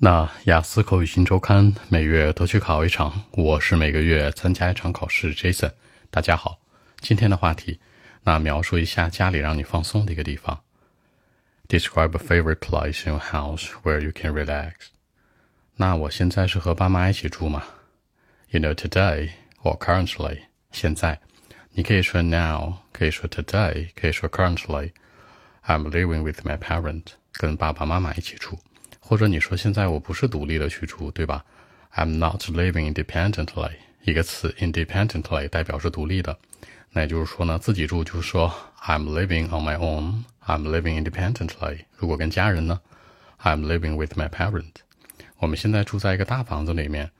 那雅思口语新周刊每月都去考一场，我是每个月参加一场考试。Jason，大家好，今天的话题，那描述一下家里让你放松的一个地方。Describe a favorite place in your house where you can relax。那我现在是和爸妈一起住吗？You know today or currently，现在，你可以说 now，可以说 today，可以说 currently。I'm living with my parents，跟爸爸妈妈一起住。或者你说现在我不是独立的去住，对吧？I'm not living independently。一个词 independently 代表是独立的，那也就是说呢，自己住就是说 I'm living on my own。I'm living independently。如果跟家人呢，I'm living with my parent。我们现在住在一个大房子里面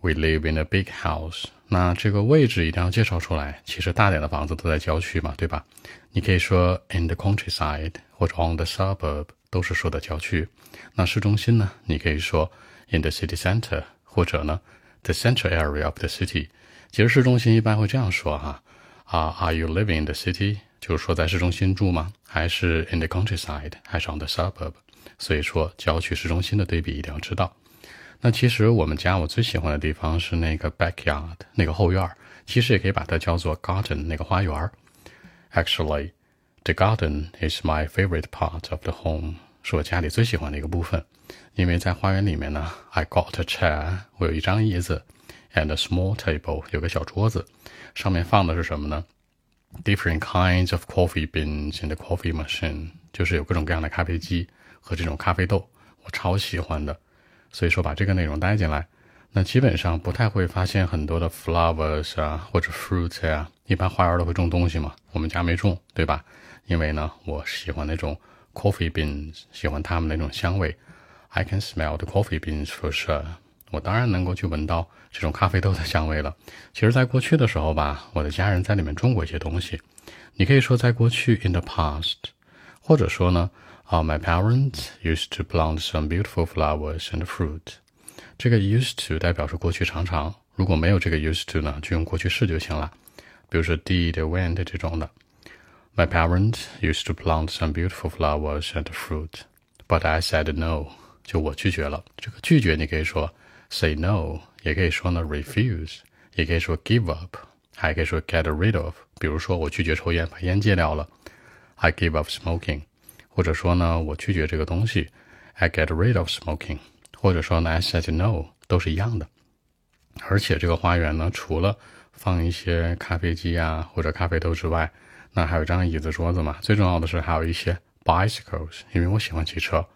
，We live in a big house。那这个位置一定要介绍出来。其实大点的房子都在郊区嘛，对吧？你可以说 in the countryside 或者 on the suburb。都是说的郊区，那市中心呢？你可以说 in the city center，或者呢 the central area of the city。其实市中心一般会这样说哈啊，Are you living in the city？就是说在市中心住吗？还是 in the countryside？还是 on the suburb？所以说郊区市中心的对比一定要知道。那其实我们家我最喜欢的地方是那个 backyard，那个后院，其实也可以把它叫做 garden，那个花园。Actually。The garden is my favorite part of the home，是我家里最喜欢的一个部分。因为在花园里面呢，I got a chair，我有一张椅子，and a small table，有个小桌子，上面放的是什么呢？Different kinds of coffee beans in the coffee machine，就是有各种各样的咖啡机和这种咖啡豆，我超喜欢的。所以说把这个内容带进来，那基本上不太会发现很多的 flowers 啊或者 fruits 呀。一般花园都会种东西嘛，我们家没种，对吧？因为呢，我喜欢那种 coffee beans，喜欢它们那种香味。I can smell the coffee beans for sure。我当然能够去闻到这种咖啡豆的香味了。其实，在过去的时候吧，我的家人在里面种过一些东西。你可以说在过去 in the past，或者说呢，啊，my parents used to plant some beautiful flowers and fruit。这个 used to 代表是过去常常，如果没有这个 used to 呢，就用过去式就行了。比如说 did、went 这种的。My parents used to plant some beautiful flowers and fruit, but I said no. 就我拒绝了。这个拒绝你可以说 say no，也可以说呢 refuse，也可以说 give up，还可以说 get rid of。比如说我拒绝抽烟，把烟戒掉了，I give up smoking。或者说呢，我拒绝这个东西，I get rid of smoking。 或者说呢，I said no，都是一样的。而且这个花园呢，除了放一些咖啡机啊或者咖啡豆之外，那还有张椅子、桌子嘛？最重要的是还有一些 bicycles，因为我喜欢骑车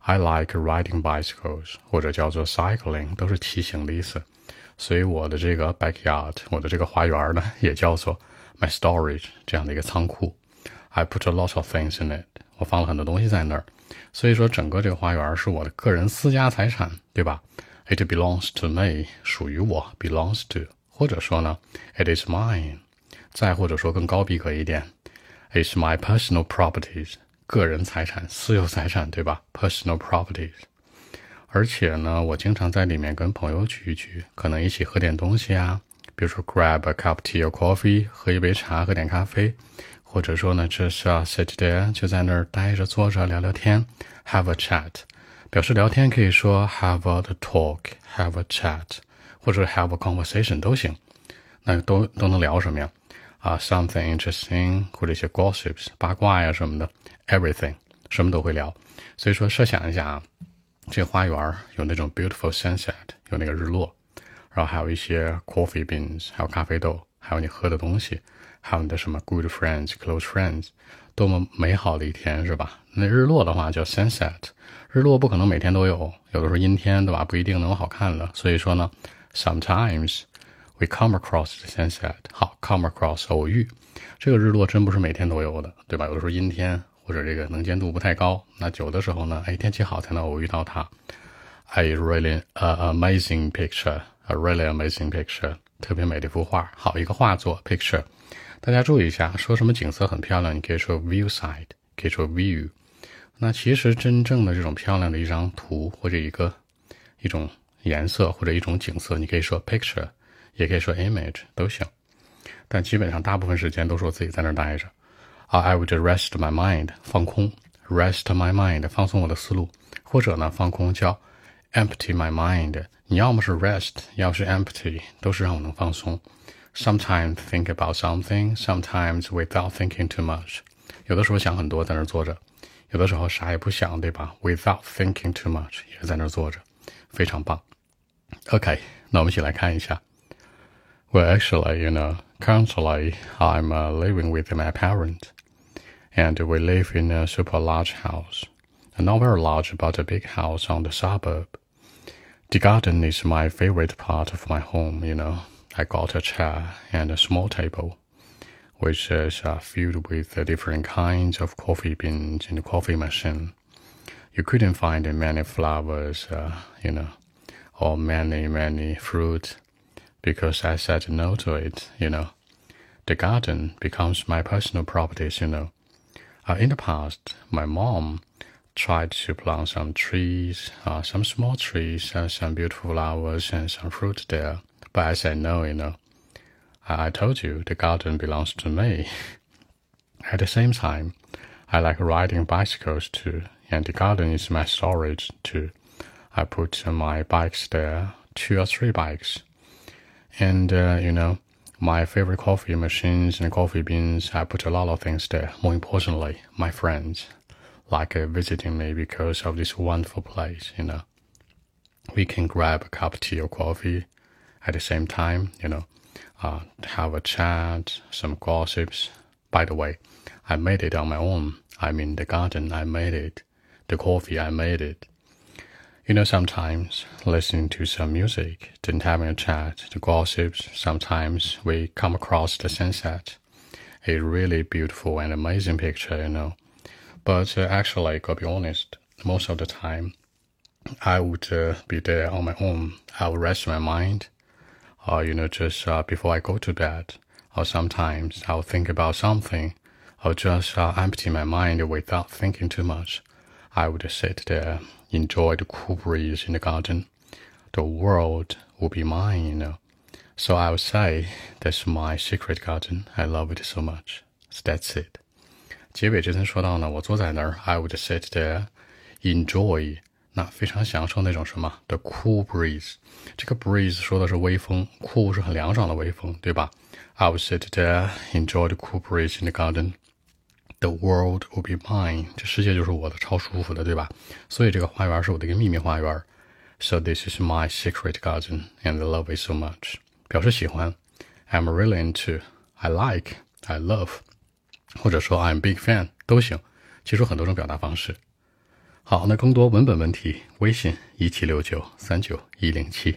，I like riding bicycles，或者叫做 cycling，都是骑行的意思。所以我的这个 backyard，我的这个花园呢，也叫做 my storage 这样的一个仓库。I put a lot of things in it，我放了很多东西在那儿。所以说，整个这个花园是我的个人私家财产，对吧？It belongs to me，属于我，belongs to，或者说呢，it is mine。再或者说更高逼格一点，It's my personal properties，个人财产、私有财产，对吧？Personal properties。而且呢，我经常在里面跟朋友聚一聚，可能一起喝点东西啊，比如说 grab a cup of tea or coffee，喝一杯茶，喝点咖啡，或者说呢，just sit there，就在那儿待着、坐着聊聊天，have a chat。表示聊天可以说 have a talk，have a chat，或者 have a conversation 都行。那都都能聊什么呀？啊，something interesting 或者一些 gossips 八卦呀什么的，everything 什么都会聊。所以说，设想一下啊，这花园有那种 beautiful sunset，有那个日落，然后还有一些 coffee beans，还有咖啡豆，还有你喝的东西，还有你的什么 good friends、close friends，多么美好的一天是吧？那日落的话叫 sunset，日落不可能每天都有，有的时候阴天对吧？不一定能好看的。所以说呢，sometimes。We come across the sunset，好，come across 偶遇，这个日落真不是每天都有的，对吧？有的时候阴天或者这个能见度不太高，那有的时候呢，哎，天气好才能偶遇到它。A really a amazing picture，a really amazing picture，特别美的一幅画，好一个画作 picture。大家注意一下，说什么景色很漂亮，你可以说 view side，可以说 view。那其实真正的这种漂亮的一张图或者一个一种颜色或者一种景色，你可以说 picture。也可以说 image 都行，但基本上大部分时间都是我自己在那儿待着。啊，I would rest my mind，放空，rest my mind，放松我的思路，或者呢，放空叫 empty my mind。你要么是 rest，要是 empty，都是让我能放松。Sometimes think about something, sometimes without thinking too much。有的时候想很多，在那坐着；有的时候啥也不想，对吧？Without thinking too much，也是在那坐着，非常棒。OK，那我们一起来看一下。Well, actually, you know, currently I'm uh, living with my parents, and we live in a super large house. Not very large, but a big house on the suburb. The garden is my favorite part of my home, you know. I got a chair and a small table, which is uh, filled with uh, different kinds of coffee beans and coffee machine. You couldn't find many flowers, uh, you know, or many, many fruit because I said no to it, you know. The garden becomes my personal property, you know. Uh, in the past, my mom tried to plant some trees, uh, some small trees, and some beautiful flowers and some fruit there. But I said no, you know. I, I told you the garden belongs to me. At the same time, I like riding bicycles too, and the garden is my storage too. I put my bikes there, two or three bikes and, uh, you know, my favorite coffee machines and coffee beans, I put a lot of things there. More importantly, my friends like uh, visiting me because of this wonderful place, you know. We can grab a cup of tea or coffee at the same time, you know, uh, have a chat, some gossips. By the way, I made it on my own. I'm in the garden, I made it. The coffee, I made it. You know, sometimes listening to some music, then having a chat, the gossips, sometimes we come across the sunset. A really beautiful and amazing picture, you know. But uh, actually, I gotta be honest, most of the time, I would uh, be there on my own. I would rest my mind, or, you know, just uh, before I go to bed. Or sometimes I'll think about something, or just uh, empty my mind without thinking too much. I would sit there enjoy the cool breeze in the garden, the world will be mine, you know. So I would say that's my secret garden. I love it so much. So that's it. 结尾这层说到呢，我坐在那儿，I would sit there, enjoy，那非常享受那种什么的 cool breeze。这个 breeze 说的是微风，cool 是很凉爽的微风，对吧？I would sit there, enjoy the cool breeze in the garden. The world will be mine，这世界就是我的，超舒服的，对吧？所以这个花园是我的一个秘密花园。So this is my secret garden, and I love it so much。表示喜欢，I'm really into。I like, I love， 或者说 I'm big fan 都行。其实很多种表达方式。好，那更多文本问题，微信一七六九三九一零七。